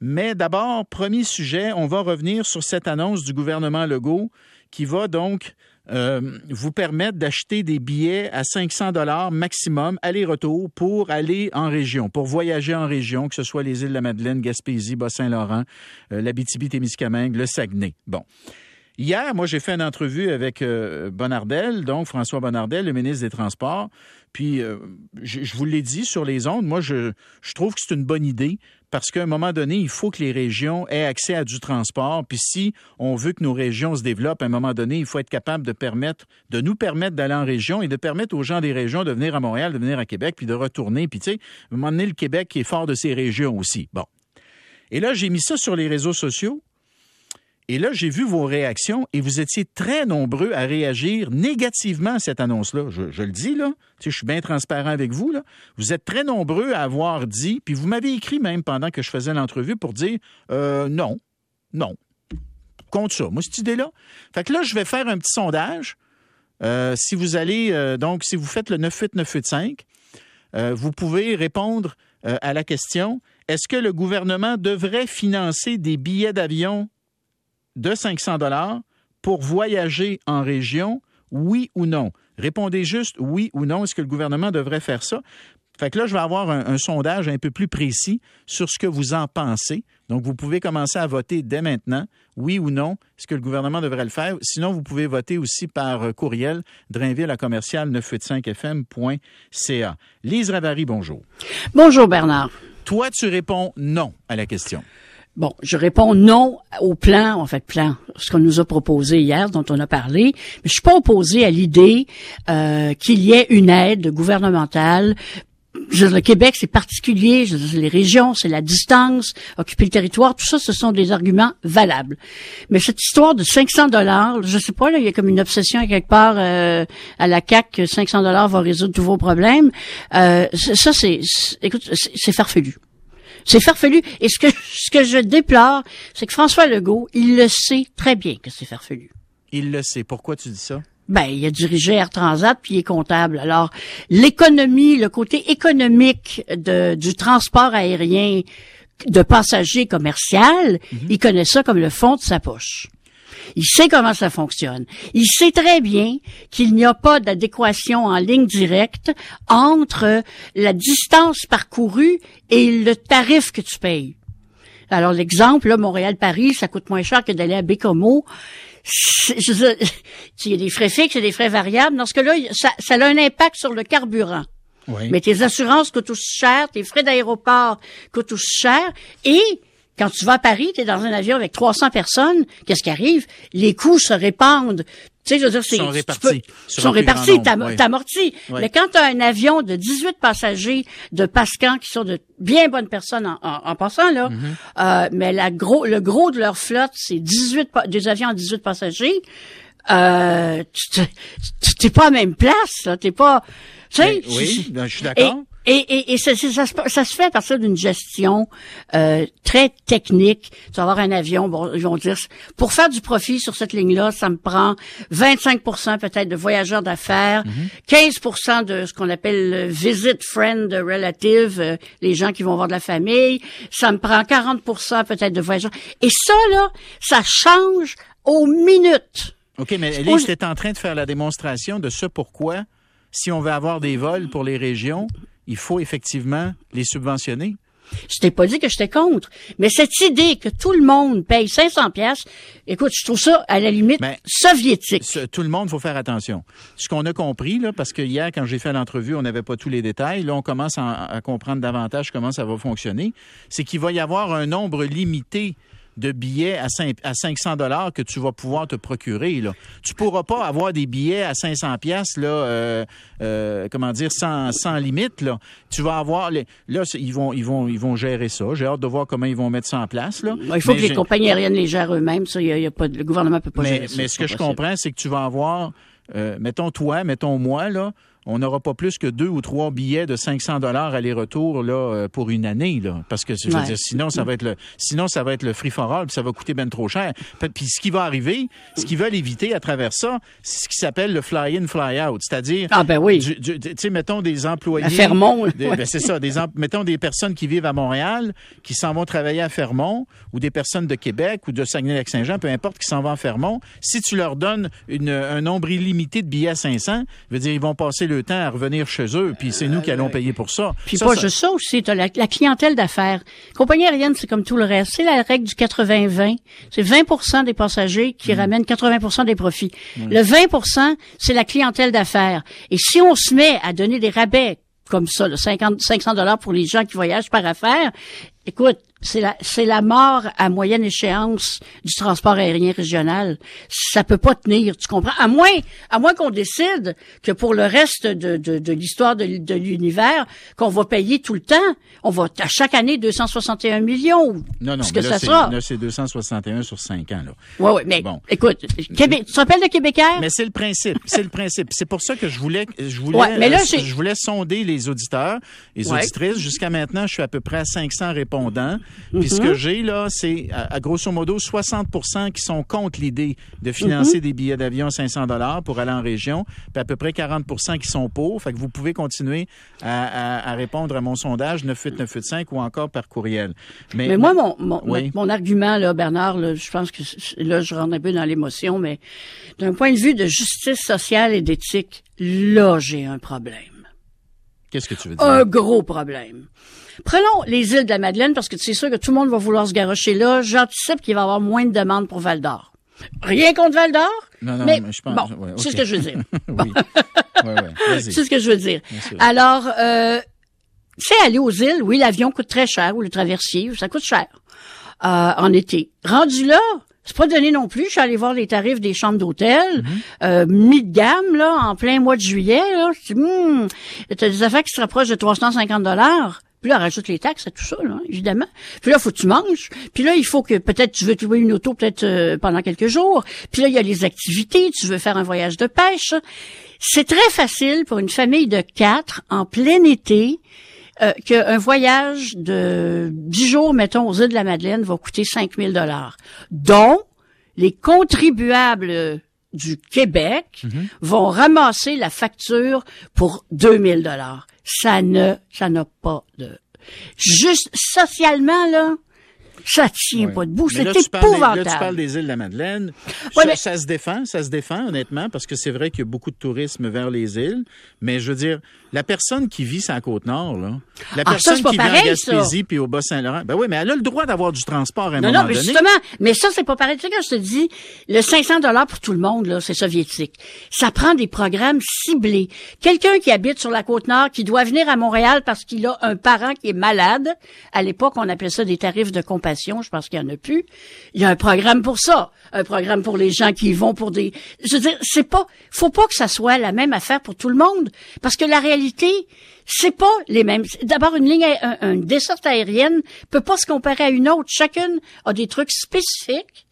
Mais d'abord, premier sujet, on va revenir sur cette annonce du gouvernement Legault qui va donc euh, vous permettre d'acheter des billets à 500 dollars maximum aller-retour pour aller en région, pour voyager en région, que ce soit les îles de la Madeleine, Gaspésie, Bas-Saint-Laurent, euh, l'Abitibi-Témiscamingue, le Saguenay. Bon. Hier, moi, j'ai fait une entrevue avec euh, Bonardel, donc François Bonardel, le ministre des Transports. Puis, euh, je, vous l'ai dit sur les ondes, moi, je, trouve que c'est une bonne idée parce qu'à un moment donné, il faut que les régions aient accès à du transport. Puis si on veut que nos régions se développent, à un moment donné, il faut être capable de permettre, de nous permettre d'aller en région et de permettre aux gens des régions de venir à Montréal, de venir à Québec, puis de retourner. Puis tu sais, à un moment donné, le Québec est fort de ses régions aussi. Bon. Et là, j'ai mis ça sur les réseaux sociaux. Et là, j'ai vu vos réactions et vous étiez très nombreux à réagir négativement à cette annonce-là. Je, le dis, là. Tu sais, je suis bien transparent avec vous, là. Vous êtes très nombreux à avoir dit, puis vous m'avez écrit même pendant que je faisais l'entrevue pour dire euh, non, non. Contre ça. Moi, cette idée-là. Fait que là, je vais faire un petit sondage. Euh, si vous allez, euh, donc, si vous faites le 98985, euh, vous pouvez répondre à la question est-ce que le gouvernement devrait financer des billets d'avion de 500 dollars pour voyager en région, oui ou non? Répondez juste oui ou non. Est-ce que le gouvernement devrait faire ça? Fait que là, je vais avoir un, un, sondage un peu plus précis sur ce que vous en pensez. Donc, vous pouvez commencer à voter dès maintenant, oui ou non, est-ce que le gouvernement devrait le faire. Sinon, vous pouvez voter aussi par courriel, drainville à commercial 985fm.ca. Lise Ravary, bonjour. Bonjour, Bernard. Toi, tu réponds non à la question. Bon, je réponds non au plan, en fait, plan, ce qu'on nous a proposé hier, dont on a parlé. Mais je suis pas opposé à l'idée euh, qu'il y ait une aide gouvernementale le Québec, c'est particulier. Les régions, c'est la distance, occuper le territoire. Tout ça, ce sont des arguments valables. Mais cette histoire de 500 dollars, je sais pas, là, il y a comme une obsession quelque part euh, à la CAC que 500 dollars va résoudre tous vos problèmes. Euh, ça, c'est, écoute, c'est farfelu. C'est farfelu. Et ce que, ce que je déplore, c'est que François Legault, il le sait très bien que c'est farfelu. Il le sait. Pourquoi tu dis ça? Ben, il a dirigé Air Transat puis il est comptable. Alors, l'économie, le côté économique de, du transport aérien de passagers commercial, mm-hmm. il connaît ça comme le fond de sa poche. Il sait comment ça fonctionne. Il sait très bien qu'il n'y a pas d'adéquation en ligne directe entre la distance parcourue et le tarif que tu payes. Alors l'exemple, Montréal-Paris, ça coûte moins cher que d'aller à Bécomo il y a des frais fixes et des frais variables. Dans ce cas-là, ça, ça a un impact sur le carburant. Oui. Mais tes assurances coûtent aussi cher, tes frais d'aéroport coûtent aussi cher. Et quand tu vas à Paris, tu es dans un avion avec 300 personnes, qu'est-ce qui arrive? Les coûts se répandent. Tu sais, je veux dire, c'est, sont répartis. Peux, sont répartis, t'amortis. Oui. Mais quand tu as un avion de 18 passagers de Pascan qui sont de bien bonnes personnes en, en, en passant, là, mm-hmm. euh, mais la gros, le gros de leur flotte, c'est 18, des avions à 18 passagers, euh, tu t'es pas à la même place, là. T'es pas, tu sais. Oui, je suis d'accord. Et, et, et ça, ça, ça, se fait à partir d'une gestion euh, très technique. Tu vas avoir un avion, bon, ils vont dire, pour faire du profit sur cette ligne-là, ça me prend 25 peut-être de voyageurs d'affaires, mm -hmm. 15 de ce qu'on appelle le visit friend relative, euh, les gens qui vont voir de la famille. Ça me prend 40% peut-être de voyageurs. Et ça, là, ça change aux minutes. OK, mais Elise, tu en train de faire la démonstration de ce pourquoi, si on veut avoir des vols pour les régions, il faut effectivement les subventionner. Je t'ai pas dit que j'étais contre, mais cette idée que tout le monde paye 500 pièces, écoute, je trouve ça à la limite Mais soviétique. Ce, tout le monde, faut faire attention. Ce qu'on a compris là, parce que hier quand j'ai fait l'entrevue, on n'avait pas tous les détails. Là, on commence à, à comprendre davantage comment ça va fonctionner. C'est qu'il va y avoir un nombre limité de billets à, 5, à 500 dollars que tu vas pouvoir te procurer. Là. Tu pourras pas avoir des billets à 500 pièces là, euh, euh, comment dire, sans, sans limite. Là. Tu vas avoir les, là, ils vont, ils vont, ils vont gérer ça. J'ai hâte de voir comment ils vont mettre ça en place. Là. Il faut mais que les compagnies aériennes les gèrent eux-mêmes. Ça, y a, y a pas, le gouvernement peut pas mais, gérer ça. Mais ce que je comprends, c'est que tu vas avoir, euh, mettons toi, mettons moi là on n'aura pas plus que deux ou trois billets de 500 dollars aller-retour là euh, pour une année là, parce que je veux Ouais. dire, sinon ça va être le sinon ça va être le free for all, puis ça va coûter ben trop cher. Puis ce qui va arriver, ce qu'ils veulent éviter à travers ça, c'est ce qui s'appelle le fly in fly out, c'est-à-dire Ah ben oui. tu sais mettons des employés À Fermont, là, des- ouais. ben, c'est ça, des mettons des personnes qui vivent à Montréal, qui s'en vont travailler à Fermont, ou des personnes de Québec ou de Saguenay-Lac-Saint-Jean, peu importe, qui s'en vont à Fermont. Si tu leur donnes une- un nombre illimité de billets à 500, veut dire ils vont passer le temps à revenir chez eux, puis c'est nous qui allons payer pour ça. Puis Ça, pas ça- juste ça aussi, t'as la, la clientèle d'affaires. Compagnie aérienne, c'est comme tout le reste. C'est la règle du 80-20. C'est 20% des passagers qui Mm. ramènent 80% des profits. Le 20% c'est la clientèle d'affaires. Et si on se met à donner des rabais comme ça, là, 50, 500 dollars pour les gens qui voyagent par affaires, écoute, c'est la, c'est la mort à moyenne échéance du transport aérien régional. Ça peut pas tenir, tu comprends? À moins, à moins qu'on décide que pour le reste de, de, de l'histoire de, l'univers, qu'on va payer tout le temps, on va à chaque année 261 millions. Non, non, ce mais que là, ça c'est- sera. là, c'est 261 sur 5 ans. Là. Ouais, ouais, mais Bon. écoute, Québec, tu te rappelles de Québécois? Mais c'est le principe, c'est le principe. C'est pour ça que je voulais, je voulais, Ouais, mais là, euh, je voulais sonder les auditeurs, les Ouais. auditrices. Jusqu'à maintenant, je suis à peu près à 500 répondants. Puis ce que j'ai là, c'est à, à grosso modo 60% qui sont contre l'idée de financer Mm-hmm. des billets d'avion à 500 dollars pour aller en région, puis à peu près 40% qui sont pour. Fait que vous pouvez continuer à, à- à répondre à mon sondage 98985 ou encore par courriel. Mais moi, mon, mon, Oui. mon argument, là, Bernard, là, je pense que là, je rentre un peu dans l'émotion, mais d'un point de vue de justice sociale et d'éthique, là, j'ai un problème. Qu'est-ce que tu veux dire? Un gros problème. Prenons les îles de la Madeleine, parce que c'est sûr que tout le monde va vouloir se garocher là. J'anticipe qu'il va y avoir moins de demandes pour Val d'Or. Rien contre Val d'Or, Non, non, mais, mais je pense- bon, ouais, c'est ce que je veux dire. oui. ouais, ouais. C'est ce que je veux dire. Alors, euh, c'est aller aux îles. Oui, l'avion coûte très cher, ou le traversier, ça coûte cher euh, en été. Rendu là, c'est pas donné non plus. Je suis allé voir les tarifs des chambres d'hôtel, euh, mis de gamme là, en plein mois de juillet. Là, Je hmm, t'as des affaires qui se rapprochent de 350 dollars. Puis là, rajoute les taxes et tout ça, évidemment. Puis là, faut que tu manges. Puis là, il faut que peut-être tu veux te louer une auto peut-être euh, pendant quelques jours. Puis là, il y a les activités. Tu veux faire un voyage de pêche. C'est très facile pour une famille de quatre en plein été euh, qu'un voyage de 10 jours, mettons, aux îles de la Madeleine va coûter 5 000 dollars, dont les contribuables du Québec vont ramasser la facture pour 2000 dollars. Ça ne, ça n'a pas de, juste socialement là, ça tient pas debout. C'est épouvantable. Là, tu parles des îles de la Madeleine. Ouais, ça, mais- ça se défend, ça se défend, honnêtement, parce que c'est vrai qu'il y a beaucoup de tourisme vers les îles. Mais je veux dire, la personne qui vit sur la Côte-Nord, là, la Ah, ça, personne pas qui vit pareil, en Gaspésie ça. puis au Bas-Saint-Laurent, ben oui, mais elle a le droit d'avoir du transport à un Non, moment non, mais donné. justement, mais ça, c'est pas pareil. Tu sais, quand je te dis, le 500 dollars pour tout le monde, là, c'est soviétique. Ça prend des programmes ciblés. Quelqu'un qui habite sur la Côte-Nord, qui doit venir à Montréal parce qu'il a un parent qui est malade. À l'époque, on appelait ça des tarifs de compassion. Je pense qu'il y en a plus. Il y a un programme pour ça. Un programme pour les gens qui y vont pour des, je veux dire, c'est pas, faut pas que ça soit la même affaire pour tout le monde. Parce que la réalité, c'est pas les mêmes. D'abord, une ligne, un- une desserte aérienne peut pas se comparer à une autre. Chacune a des trucs spécifiques.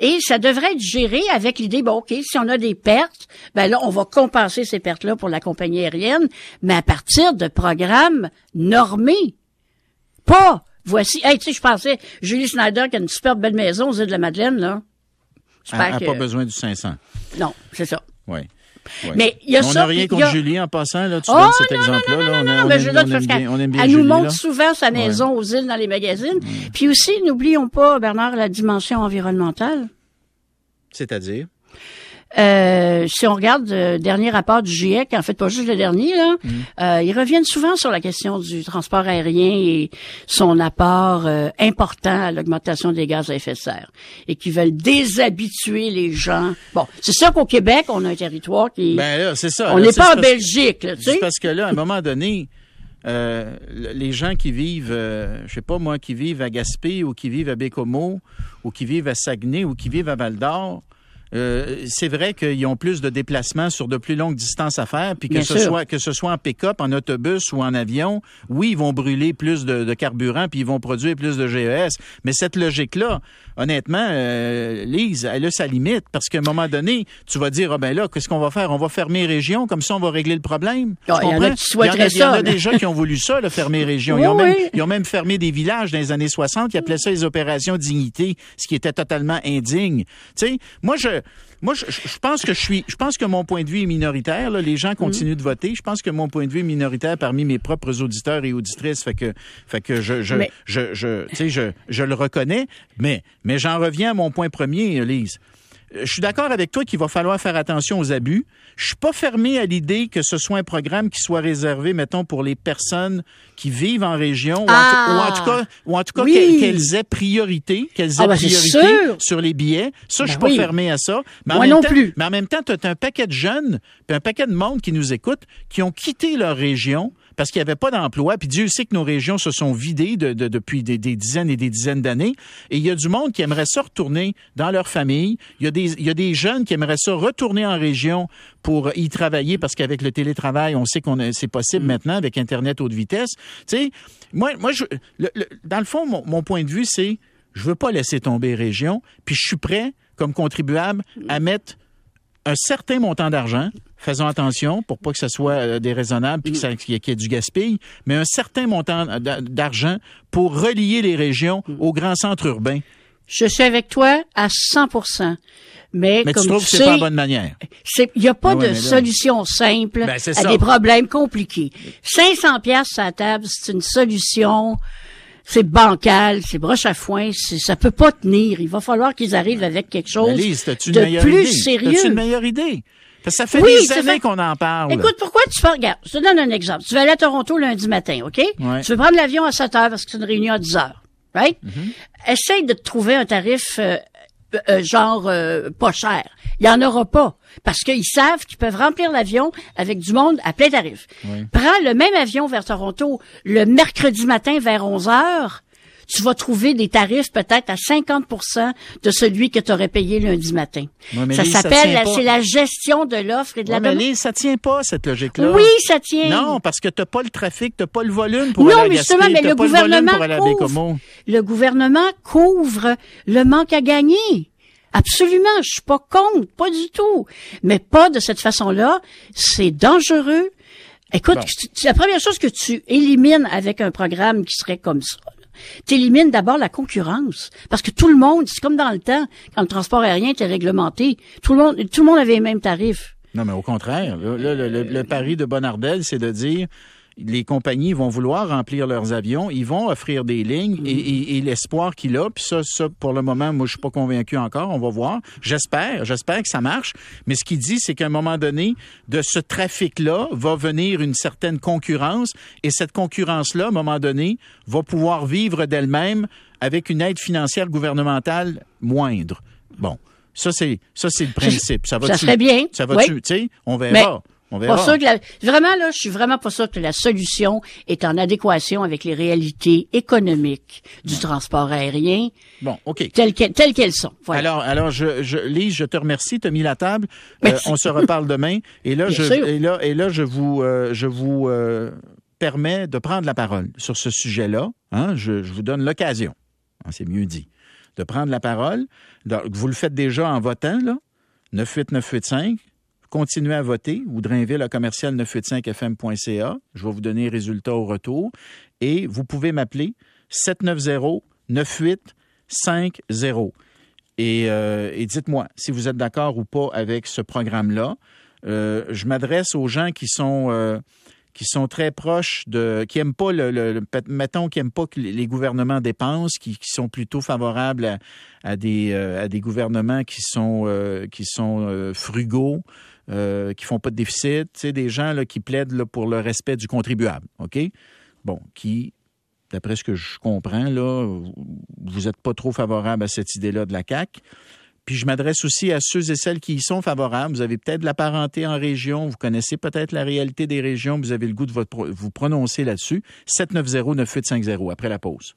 Et ça devrait être géré avec l'idée, bon, OK, si on a des pertes, ben là, on va compenser ces pertes-là pour la compagnie aérienne, mais à partir de programmes normés. Pas, voici, hey, tu sais, je pensais, Julie Snyder qui a une super belle maison aux îles de la Madeleine, là. Elle n'a pas besoin du 500. Non, c'est ça. Oui. Oui. Mais il y a on ça, n'a rien contre a- Julie en passant, là, tu Oh, donnes cet non, exemple-là. non, non, on, non, a- on mais aime, je on dois aime parce bien, qu'elle on aime bien elle nous montre là. souvent sa maison aux îles dans les magazines. Puis aussi, n'oublions pas, Bernard, la dimension environnementale. C'est-à-dire? Euh, si on regarde le dernier rapport du GIEC, en fait pas juste le dernier, là, euh, ils reviennent souvent sur la question du transport aérien et son apport euh, important à l'augmentation des gaz à effet de serre et qui veulent déshabituer les gens. Bon, c'est sûr qu'au Québec, on a un territoire qui... Ben là, c'est ça. on n'est pas en Belgique, là, tu C'est sais. parce que là, à un moment donné, euh, le- les gens qui vivent, euh, je sais pas moi, qui vivent à Gaspé ou qui vivent à Bécomo ou qui vivent à Saguenay ou qui vivent à Val-d'Or, euh, c'est vrai qu'ils ont plus de déplacements sur de plus longues distances à faire, puis que Bien ce sûr. soit que ce soit en pick-up, en autobus ou en avion, oui, ils vont brûler plus de, de carburant, puis ils vont produire plus de GES. Mais cette logique-là, honnêtement, euh, Lise, elle a sa limite, parce qu'à un moment donné, tu vas dire, ah ben là, qu'est-ce qu'on va faire? On va fermer région, comme ça on va régler le problème. Il y en a qui souhaiteraient il y en a, il y en a ça, mais- déjà qui ont voulu ça, là, fermer région. Ils, Oui, ont même, ils ont même fermé des villages dans les années 60, ils appelaient ça les opérations dignité, ce qui était totalement indigne. Tu sais, moi, je... Moi, je, je pense que je suis, je pense que mon point de vue est minoritaire. là. Les gens continuent de voter. Je pense que mon point de vue est minoritaire parmi mes propres auditeurs et auditrices. Fait que, fait que je, je, Mais- je, je, tu sais, je, je le reconnais. Mais, mais j'en reviens à mon point premier, Lise. Euh, Je suis d'accord avec toi qu'il va falloir faire attention aux abus. Je suis pas fermé à l'idée que ce soit un programme qui soit réservé, mettons, pour les personnes qui vivent en région, ou, en tout- Ah! ou en tout cas, ou en tout cas Oui. qu'elles aient priorité, qu'elles aient Ah, ben, c'est priorité sur les billets. Ça, je suis Ben pas oui. fermé à ça. Mais en Moi même non temps- plus. Mais en même temps, tu as un paquet de jeunes, puis un paquet de monde qui nous écoute, qui ont quitté leur région parce qu'il n'y avait pas d'emploi. Puis Dieu sait que nos régions se sont vidées de- de- depuis des, des dizaines et des dizaines d'années. Et il y a du monde qui aimerait ça retourner dans leur famille. Il y a des, il y a des jeunes qui aimeraient ça retourner en région pour y travailler parce qu'avec le télétravail, on sait qu'on c'est possible maintenant avec Internet haute vitesse. Tu sais, moi, moi je, le- le- dans le fond, mon, mon point de vue, c'est je veux pas laisser tomber région, puis je suis prêt, comme contribuable, à mettre un certain montant d'argent, faisons attention pour pas que ce soit euh, déraisonnable puis que qu'il y, ait- qu'il y ait du gaspille, mais un certain montant d'a- d'argent pour relier les régions aux grands centres urbains. Je suis avec toi à 100 Mais, Mais comme tu trouves que tu c'est pas la bonne manière. il n'y a pas ouais, de solution simple Ben, à ça. des problèmes compliqués. 500 pièces à la table, c'est une solution. C'est bancal, c'est broche à foin, c'est- ça peut pas tenir. Il va falloir qu'ils arrivent avec quelque chose Lise, t'as-tu une de plus idée? sérieux. T'as-tu une meilleure idée? Parce que ça fait Oui, des années fait- qu'on en parle. Écoute, pourquoi tu fais, regarde, je te donne un exemple. Tu vas aller à Toronto lundi matin, OK? Ouais. Tu veux prendre l'avion à 7 heures parce que c'est une réunion à 10 heures, right? Mm-hmm. Essaye de te trouver un tarif, euh, euh, genre, euh, pas cher. Il y en aura pas. Parce qu'ils savent qu'ils peuvent remplir l'avion avec du monde à plein tarif. Prends le même avion vers Toronto le mercredi matin vers 11 heures. Tu vas trouver des tarifs peut-être à 50% de celui que tu aurais payé lundi matin. Mais ça s'appelle, c'est la gestion de l'offre et de la mais demande. Lise, ça tient pas, cette logique-là. Oui, ça tient. Non, parce que t'as pas le trafic, t'as pas le volume pour Non, aller à mais justement, Gaspé, mais le pas le volume gouvernement pour à couvre. Le gouvernement couvre le manque à gagner. Absolument, je suis pas contre, pas du tout. Mais pas de cette façon-là. C'est dangereux. Écoute, Bon. la première chose que tu élimines avec un programme qui serait comme ça, tu élimines d'abord la concurrence. Parce que tout le monde, c'est comme dans le temps, quand le transport aérien était réglementé, tout le monde, tout le monde avait les mêmes tarifs. Non, mais au contraire. Le- le pari de Bonardel, c'est de dire les compagnies vont vouloir remplir leurs avions, ils vont offrir des lignes et, et- et l'espoir qu'il a, puis ça, ça, pour le moment, moi, je suis pas convaincu encore, on va voir. J'espère, j'espère que ça marche, mais ce qu'il dit, c'est qu'à un moment donné, de ce trafic-là va venir une certaine concurrence et cette concurrence-là, à un moment donné, va pouvoir vivre d'elle-même avec une aide financière gouvernementale moindre. Bon. Ça, c'est, ça, c'est le principe. Ça, va ça serait bien. Ça va Oui. tu sais, on verra. Mais on verra. Pas sûr que la- vraiment là, je suis vraiment pas sûr que la solution est en adéquation avec les réalités économiques du transport aérien Bon, OK. telles qu'elles, sont. Voilà. Alors, alors, je, je, Lise, je te remercie. Tu as mis la table. Euh, on se reparle demain. Et là, Bien je, sûr. et là, et là, je vous, euh, je vous euh, permets de prendre la parole sur ce sujet-là. Hein? Je, je vous donne l'occasion. Hein, c'est mieux dit. De prendre la parole. Donc, vous le faites déjà en votant, là. 98985. Continuez à voter ou Drainville à commercial 985fm.ca. Je vais vous donner les résultats au retour. Et vous pouvez m'appeler 790-9850. Et, euh, et dites-moi si vous êtes d'accord ou pas avec ce programme-là. Euh, je m'adresse aux gens qui sont euh, qui sont très proches de, qui aiment pas le, mettons, qui aiment pas que les gouvernements dépensent, qui, sont plutôt favorables à, des gouvernements qui sont frugaux, euh, qui font pas de déficit, sais, des gens là qui plaident là, pour le respect du contribuable, ok? Bon, qui d'après ce que je comprends, là, vous n'êtes pas trop favorable à cette idée-là de la CAC. Puis je m'adresse aussi à ceux et celles qui y sont favorables. Vous avez peut-être de la parenté en région, vous connaissez peut-être la réalité des régions, vous avez le goût de votre- vous prononcer là-dessus. 790-9850 après la pause.